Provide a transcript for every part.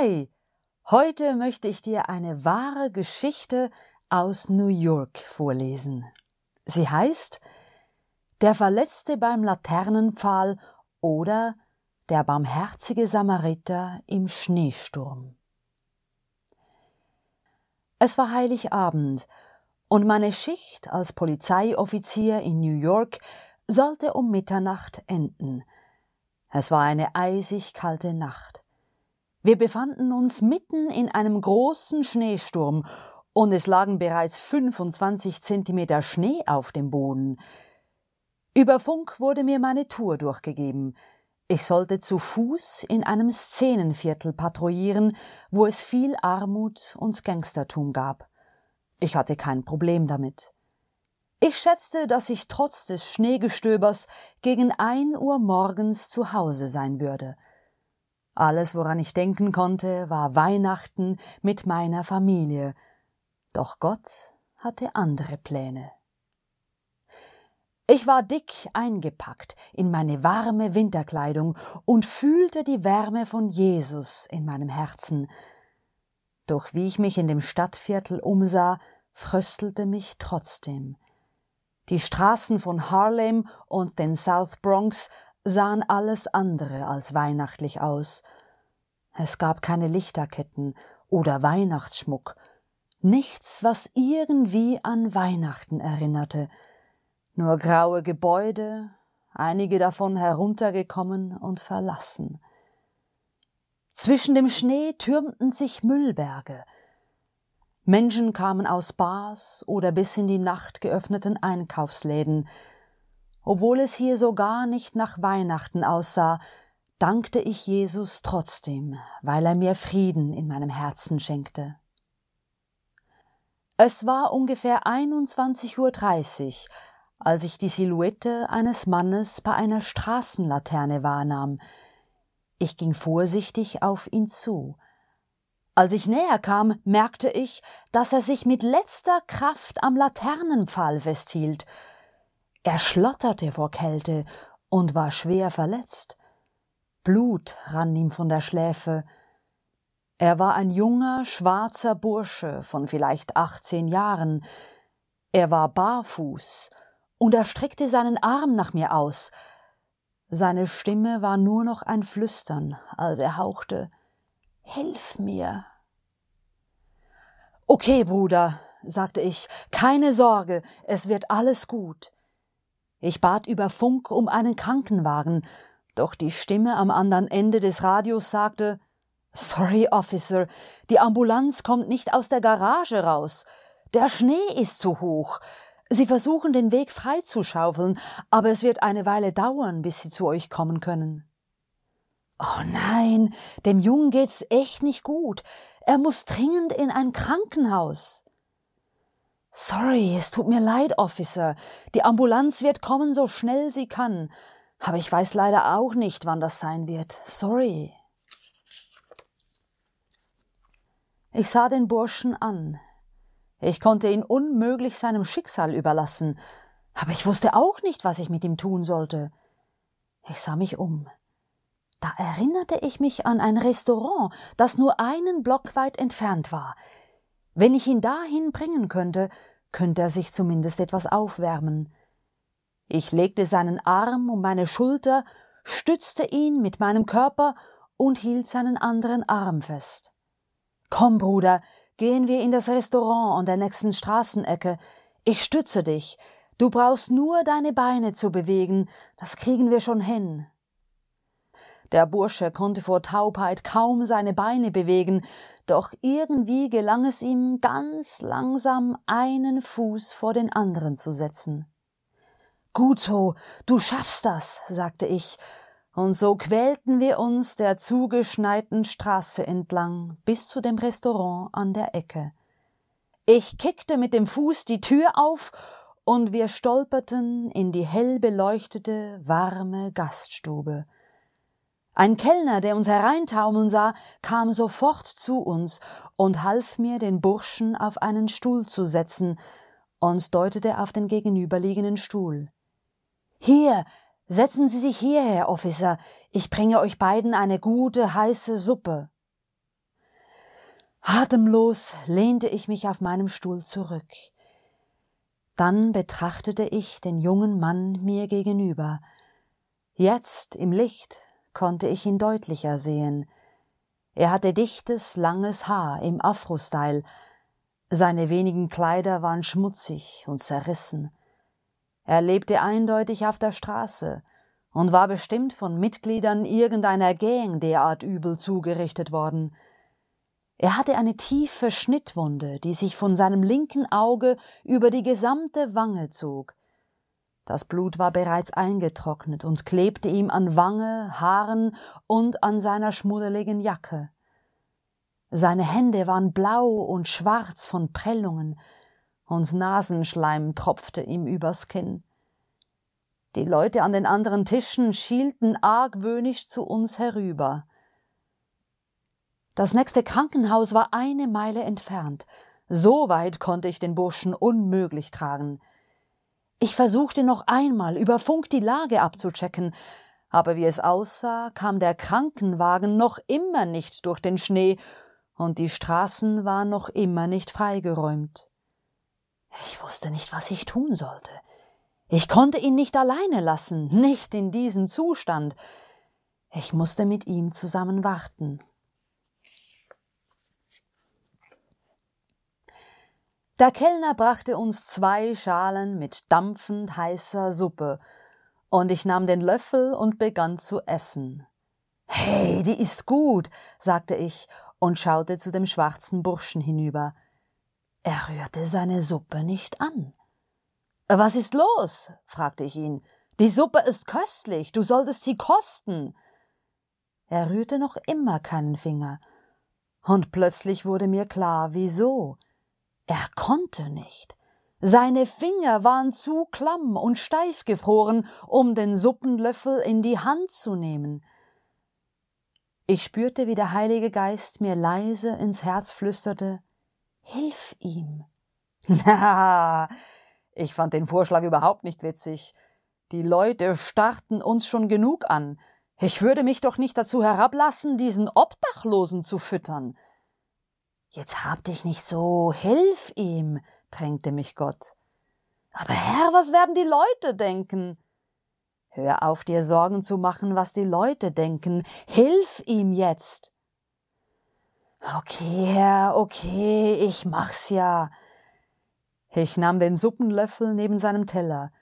Hi! Heute möchte ich dir eine wahre Geschichte aus New York vorlesen. Sie heißt Der Verletzte beim Laternenpfahl oder Der barmherzige Samariter im Schneesturm. Es war Heiligabend und meine Schicht als Polizeioffizier in New York sollte um Mitternacht enden. Es war eine eisig kalte Nacht. Wir befanden uns mitten in einem großen Schneesturm und es lagen bereits 25 Zentimeter Schnee auf dem Boden. Über Funk wurde mir meine Tour durchgegeben. Ich sollte zu Fuß in einem Szenenviertel patrouillieren, wo es viel Armut und Gangstertum gab. Ich hatte kein Problem damit. Ich schätzte, dass ich trotz des Schneegestöbers gegen ein Uhr morgens zu Hause sein würde. Alles, woran ich denken konnte, war Weihnachten mit meiner Familie. Doch Gott hatte andere Pläne. Ich war dick eingepackt in meine warme Winterkleidung und fühlte die Wärme von Jesus in meinem Herzen. Doch wie ich mich in dem Stadtviertel umsah, fröstelte mich trotzdem. Die Straßen von Harlem und den South Bronx sahen alles andere als weihnachtlich aus. Es gab keine Lichterketten oder Weihnachtsschmuck, nichts, was irgendwie an Weihnachten erinnerte, nur graue Gebäude, einige davon heruntergekommen und verlassen. Zwischen dem Schnee türmten sich Müllberge. Menschen kamen aus Bars oder bis in die Nacht geöffneten Einkaufsläden, obwohl es hier so gar nicht nach Weihnachten aussah, dankte ich Jesus trotzdem, weil er mir Frieden in meinem Herzen schenkte. Es war ungefähr 21.30 Uhr, als ich die Silhouette eines Mannes bei einer Straßenlaterne wahrnahm. Ich ging vorsichtig auf ihn zu. Als ich näher kam, merkte ich, dass er sich mit letzter Kraft am Laternenpfahl festhielt – er schlotterte vor Kälte und war schwer verletzt. Blut rann ihm von der Schläfe. Er war ein junger, schwarzer Bursche von vielleicht achtzehn Jahren. Er war barfuß und er streckte seinen Arm nach mir aus. Seine Stimme war nur noch ein Flüstern, als er hauchte Hilf mir. Okay, Bruder, sagte ich, keine Sorge, es wird alles gut. Ich bat über Funk um einen Krankenwagen, doch die Stimme am anderen Ende des Radios sagte Sorry, Officer, die Ambulanz kommt nicht aus der Garage raus. Der Schnee ist zu hoch. Sie versuchen den Weg freizuschaufeln, aber es wird eine Weile dauern, bis sie zu euch kommen können. Oh nein, dem Jungen geht's echt nicht gut. Er muss dringend in ein Krankenhaus. Sorry, es tut mir leid, Officer. Die Ambulanz wird kommen, so schnell sie kann. Aber ich weiß leider auch nicht, wann das sein wird. Sorry. Ich sah den Burschen an. Ich konnte ihn unmöglich seinem Schicksal überlassen, aber ich wusste auch nicht, was ich mit ihm tun sollte. Ich sah mich um. Da erinnerte ich mich an ein Restaurant, das nur einen Block weit entfernt war. Wenn ich ihn dahin bringen könnte, könnte er sich zumindest etwas aufwärmen. Ich legte seinen Arm um meine Schulter, stützte ihn mit meinem Körper und hielt seinen anderen Arm fest. Komm, Bruder, gehen wir in das Restaurant an der nächsten Straßenecke. Ich stütze dich. Du brauchst nur deine Beine zu bewegen, das kriegen wir schon hin. Der Bursche konnte vor Taubheit kaum seine Beine bewegen, doch irgendwie gelang es ihm ganz langsam einen Fuß vor den anderen zu setzen. Gut so, du schaffst das, sagte ich, und so quälten wir uns der zugeschneiten Straße entlang bis zu dem Restaurant an der Ecke. Ich kickte mit dem Fuß die Tür auf und wir stolperten in die hell beleuchtete, warme Gaststube. Ein Kellner, der uns hereintaumeln sah, kam sofort zu uns und half mir, den Burschen auf einen Stuhl zu setzen und deutete auf den gegenüberliegenden Stuhl. Hier, setzen Sie sich hierher, Officer, ich bringe euch beiden eine gute heiße Suppe. Atemlos lehnte ich mich auf meinem Stuhl zurück. Dann betrachtete ich den jungen Mann mir gegenüber. Jetzt im Licht konnte ich ihn deutlicher sehen. Er hatte dichtes, langes Haar im Afro-Style. Seine wenigen Kleider waren schmutzig und zerrissen. Er lebte eindeutig auf der Straße und war bestimmt von Mitgliedern irgendeiner Gang derart übel zugerichtet worden. Er hatte eine tiefe Schnittwunde, die sich von seinem linken Auge über die gesamte Wange zog. Das Blut war bereits eingetrocknet und klebte ihm an Wange, Haaren und an seiner schmuddeligen Jacke. Seine Hände waren blau und schwarz von Prellungen, und Nasenschleim tropfte ihm übers Kinn. Die Leute an den anderen Tischen schielten argwöhnisch zu uns herüber. Das nächste Krankenhaus war eine Meile entfernt. So weit konnte ich den Burschen unmöglich tragen. Ich versuchte noch einmal über Funk die Lage abzuchecken, aber wie es aussah, kam der Krankenwagen noch immer nicht durch den Schnee und die Straßen waren noch immer nicht freigeräumt. Ich wusste nicht, was ich tun sollte. Ich konnte ihn nicht alleine lassen, nicht in diesem Zustand. Ich musste mit ihm zusammen warten. Der Kellner brachte uns zwei Schalen mit dampfend heißer Suppe, und ich nahm den Löffel und begann zu essen. Hey, die ist gut, sagte ich und schaute zu dem schwarzen Burschen hinüber. Er rührte seine Suppe nicht an. Was ist los? fragte ich ihn. Die Suppe ist köstlich, du solltest sie kosten. Er rührte noch immer keinen Finger. Und plötzlich wurde mir klar, wieso. Er konnte nicht. Seine Finger waren zu klamm und steif gefroren, um den Suppenlöffel in die Hand zu nehmen. Ich spürte, wie der Heilige Geist mir leise ins Herz flüsterte Hilf ihm. Na, ich fand den Vorschlag überhaupt nicht witzig. Die Leute starrten uns schon genug an. Ich würde mich doch nicht dazu herablassen, diesen Obdachlosen zu füttern. Jetzt hab dich nicht so, hilf ihm, drängte mich Gott. Aber Herr, was werden die Leute denken? Hör auf, dir Sorgen zu machen, was die Leute denken. Hilf ihm jetzt. Okay, Herr, okay, ich mach's ja. Ich nahm den Suppenlöffel neben seinem Teller,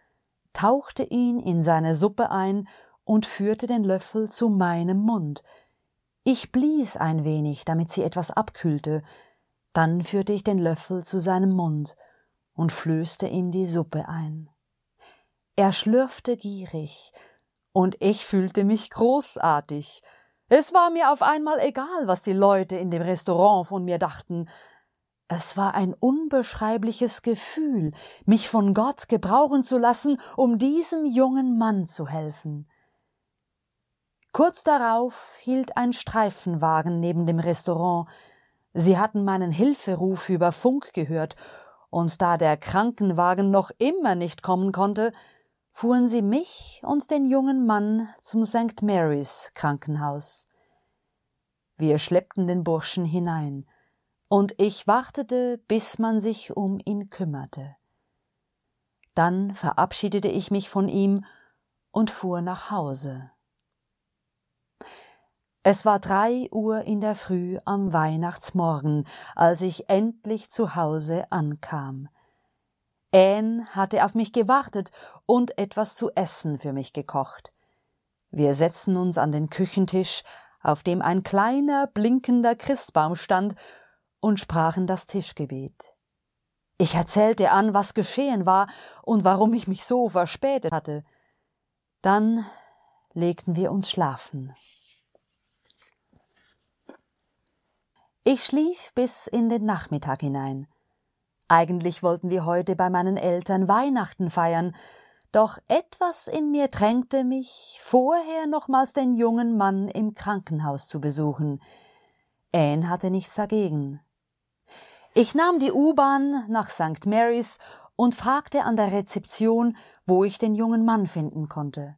tauchte ihn in seine Suppe ein und führte den Löffel zu meinem Mund, ich blies ein wenig, damit sie etwas abkühlte, dann führte ich den Löffel zu seinem Mund und flößte ihm die Suppe ein. Er schlürfte gierig, und ich fühlte mich großartig. Es war mir auf einmal egal, was die Leute in dem Restaurant von mir dachten. Es war ein unbeschreibliches Gefühl, mich von Gott gebrauchen zu lassen, um diesem jungen Mann zu helfen. Kurz darauf hielt ein Streifenwagen neben dem Restaurant. Sie hatten meinen Hilferuf über Funk gehört, und da der Krankenwagen noch immer nicht kommen konnte, fuhren sie mich und den jungen Mann zum St. Mary's Krankenhaus. Wir schleppten den Burschen hinein, und ich wartete, bis man sich um ihn kümmerte. Dann verabschiedete ich mich von ihm und fuhr nach Hause. Es war drei Uhr in der Früh am Weihnachtsmorgen, als ich endlich zu Hause ankam. Anne hatte auf mich gewartet und etwas zu essen für mich gekocht. Wir setzten uns an den Küchentisch, auf dem ein kleiner, blinkender Christbaum stand, und sprachen das Tischgebet. Ich erzählte an, was geschehen war und warum ich mich so verspätet hatte. Dann legten wir uns schlafen. Ich schlief bis in den Nachmittag hinein. Eigentlich wollten wir heute bei meinen Eltern Weihnachten feiern, doch etwas in mir drängte mich, vorher nochmals den jungen Mann im Krankenhaus zu besuchen. Anne hatte nichts dagegen. Ich nahm die U-Bahn nach St. Mary's und fragte an der Rezeption, wo ich den jungen Mann finden konnte.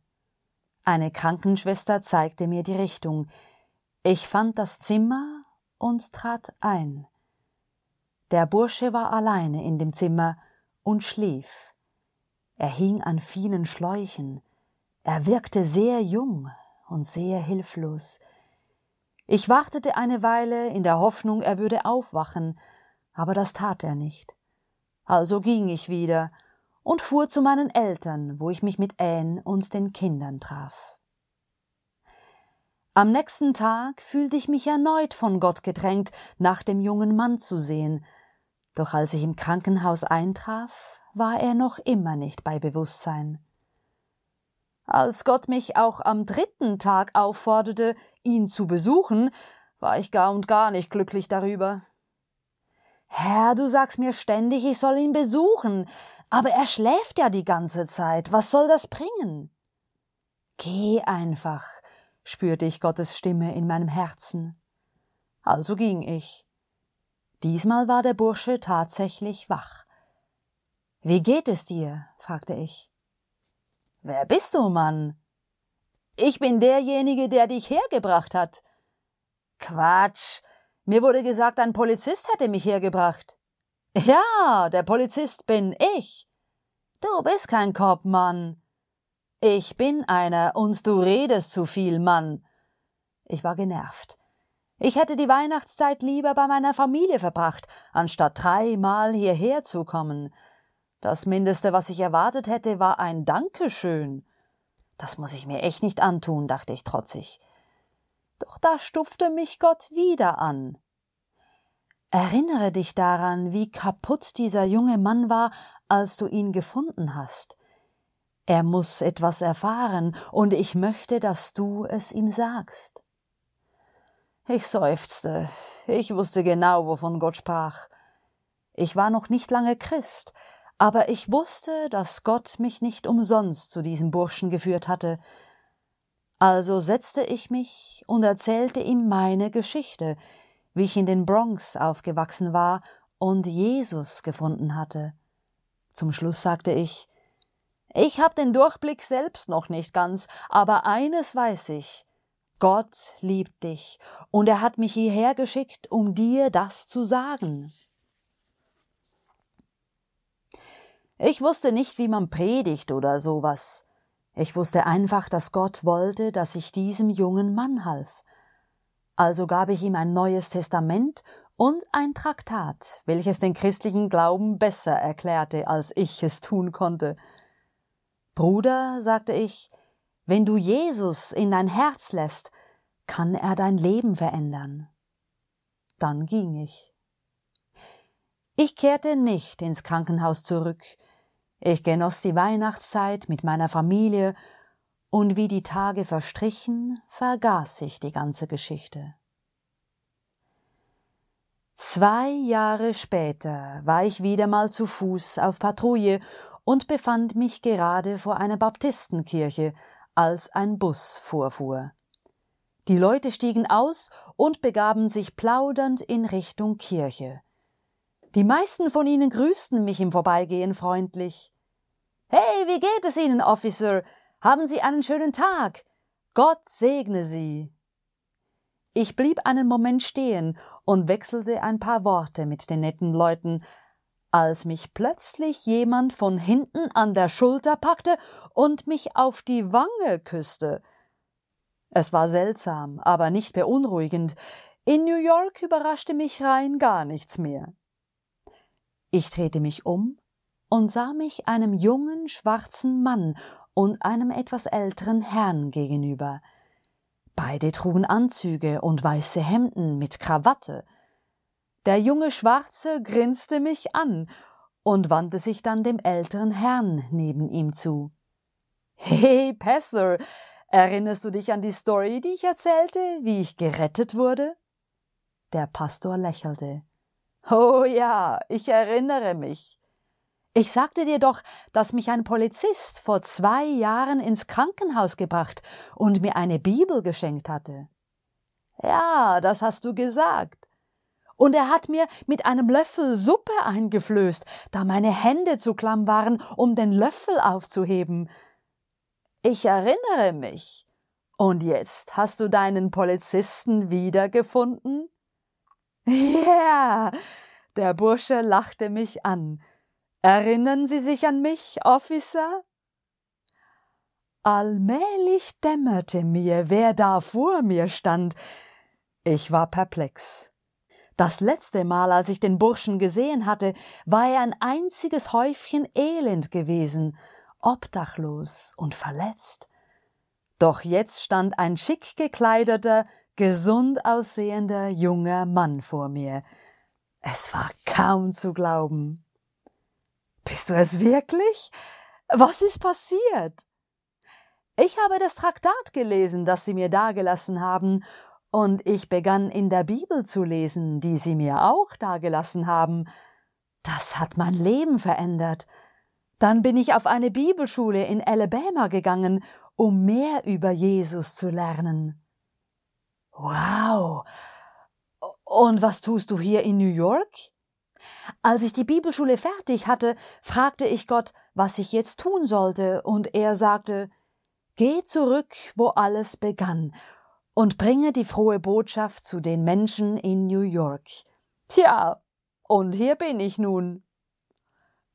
Eine Krankenschwester zeigte mir die Richtung. Ich fand das Zimmer und trat ein. Der Bursche war alleine in dem Zimmer und schlief. Er hing an vielen Schläuchen. Er wirkte sehr jung und sehr hilflos. Ich wartete eine Weile in der Hoffnung, er würde aufwachen, aber das tat er nicht. Also ging ich wieder und fuhr zu meinen Eltern, wo ich mich mit Anne und den Kindern traf. Am nächsten Tag fühlte ich mich erneut von Gott gedrängt, nach dem jungen Mann zu sehen, doch als ich im Krankenhaus eintraf, war er noch immer nicht bei Bewusstsein. Als Gott mich auch am dritten Tag aufforderte, ihn zu besuchen, war ich gar und gar nicht glücklich darüber. Herr, du sagst mir ständig, ich soll ihn besuchen, aber er schläft ja die ganze Zeit. Was soll das bringen? Geh einfach, spürte ich Gottes Stimme in meinem Herzen. Also ging ich. Diesmal war der Bursche tatsächlich wach. Wie geht es dir? fragte ich. Wer bist du, Mann? Ich bin derjenige, der dich hergebracht hat. Quatsch. Mir wurde gesagt, ein Polizist hätte mich hergebracht. Ja, der Polizist bin ich. Du bist kein Cop, Mann. Ich bin einer und du redest zu viel, Mann. Ich war genervt. Ich hätte die Weihnachtszeit lieber bei meiner Familie verbracht, anstatt dreimal hierher zu kommen. Das Mindeste, was ich erwartet hätte, war ein Dankeschön. Das muss ich mir echt nicht antun, dachte ich trotzig. Doch da stupfte mich Gott wieder an. Erinnere dich daran, wie kaputt dieser junge Mann war, als du ihn gefunden hast. Er muss etwas erfahren, und ich möchte, dass du es ihm sagst. Ich seufzte. Ich wusste genau, wovon Gott sprach. Ich war noch nicht lange Christ, aber ich wusste, dass Gott mich nicht umsonst zu diesem Burschen geführt hatte. Also setzte ich mich und erzählte ihm meine Geschichte, wie ich in den Bronx aufgewachsen war und Jesus gefunden hatte. Zum Schluss sagte ich Ich hab den Durchblick selbst noch nicht ganz, aber eines weiß ich Gott liebt dich, und er hat mich hierher geschickt, um dir das zu sagen. Ich wusste nicht, wie man predigt oder sowas. Ich wusste einfach, dass Gott wollte, dass ich diesem jungen Mann half. Also gab ich ihm ein neues Testament und ein Traktat, welches den christlichen Glauben besser erklärte, als ich es tun konnte. Bruder, sagte ich, wenn du Jesus in dein Herz lässt, kann er dein Leben verändern. Dann ging ich. Ich kehrte nicht ins Krankenhaus zurück. Ich genoss die Weihnachtszeit mit meiner Familie, und wie die Tage verstrichen, vergaß ich die ganze Geschichte. Zwei Jahre später war ich wieder mal zu Fuß auf Patrouille und befand mich gerade vor einer Baptistenkirche, als ein Bus vorfuhr. Die Leute stiegen aus und begaben sich plaudernd in Richtung Kirche. Die meisten von ihnen grüßten mich im Vorbeigehen freundlich. Hey, wie geht es Ihnen, Officer? Haben Sie einen schönen Tag? Gott segne Sie. Ich blieb einen Moment stehen und wechselte ein paar Worte mit den netten Leuten, als mich plötzlich jemand von hinten an der Schulter packte und mich auf die Wange küsste. Es war seltsam, aber nicht beunruhigend. In New York überraschte mich rein gar nichts mehr. Ich drehte mich um und sah mich einem jungen, schwarzen Mann und einem etwas älteren Herrn gegenüber. Beide trugen Anzüge und weiße Hemden mit Krawatte. Der junge Schwarze grinste mich an und wandte sich dann dem älteren Herrn neben ihm zu. Hey, Pastor, erinnerst du dich an die Story, die ich erzählte, wie ich gerettet wurde? Der Pastor lächelte. Oh ja, ich erinnere mich. Ich sagte dir doch, dass mich ein Polizist vor zwei Jahren ins Krankenhaus gebracht und mir eine Bibel geschenkt hatte. Ja, das hast du gesagt und er hat mir mit einem Löffel Suppe eingeflößt, da meine Hände zu klamm waren, um den Löffel aufzuheben. Ich erinnere mich. Und jetzt hast du deinen Polizisten wiedergefunden? Ja, Der Bursche lachte mich an. Erinnern Sie sich an mich, Officer? Allmählich dämmerte mir, wer da vor mir stand. Ich war perplex. Das letzte Mal, als ich den Burschen gesehen hatte, war er ein einziges Häufchen Elend gewesen, obdachlos und verletzt. Doch jetzt stand ein schick gekleideter, gesund aussehender junger Mann vor mir. Es war kaum zu glauben. Bist du es wirklich? Was ist passiert? Ich habe das Traktat gelesen, das Sie mir dagelassen haben, und ich begann in der Bibel zu lesen, die Sie mir auch dagelassen haben. Das hat mein Leben verändert. Dann bin ich auf eine Bibelschule in Alabama gegangen, um mehr über Jesus zu lernen. Wow. Und was tust du hier in New York? Als ich die Bibelschule fertig hatte, fragte ich Gott, was ich jetzt tun sollte, und er sagte, Geh zurück, wo alles begann, und bringe die frohe Botschaft zu den Menschen in New York. Tja, und hier bin ich nun.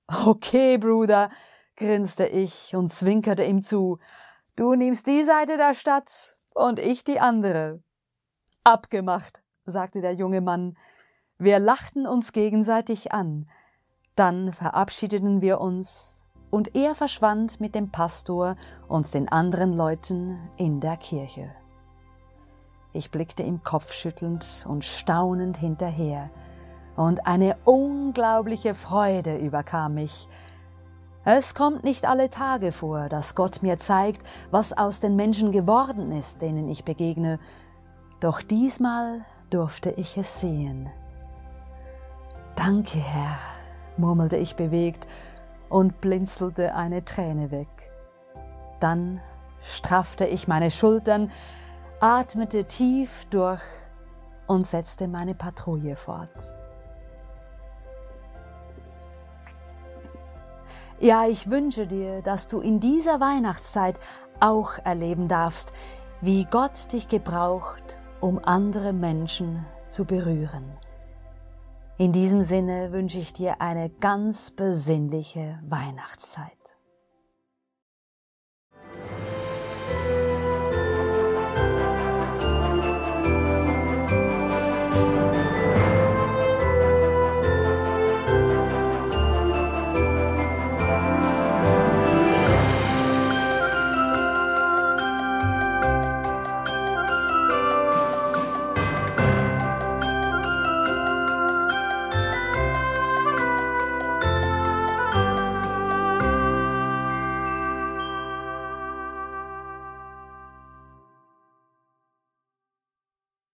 Okay, Bruder, grinste ich und zwinkerte ihm zu. Du nimmst die Seite der Stadt und ich die andere. Abgemacht, sagte der junge Mann. Wir lachten uns gegenseitig an. Dann verabschiedeten wir uns und er verschwand mit dem Pastor und den anderen Leuten in der Kirche. Ich blickte ihm kopfschüttelnd und staunend hinterher, und eine unglaubliche Freude überkam mich. Es kommt nicht alle Tage vor, dass Gott mir zeigt, was aus den Menschen geworden ist, denen ich begegne, doch diesmal durfte ich es sehen. Danke, Herr, murmelte ich bewegt und blinzelte eine Träne weg. Dann straffte ich meine Schultern, atmete tief durch und setzte meine Patrouille fort. Ja, ich wünsche dir, dass du in dieser Weihnachtszeit auch erleben darfst, wie Gott dich gebraucht, um andere Menschen zu berühren. In diesem Sinne wünsche ich dir eine ganz besinnliche Weihnachtszeit.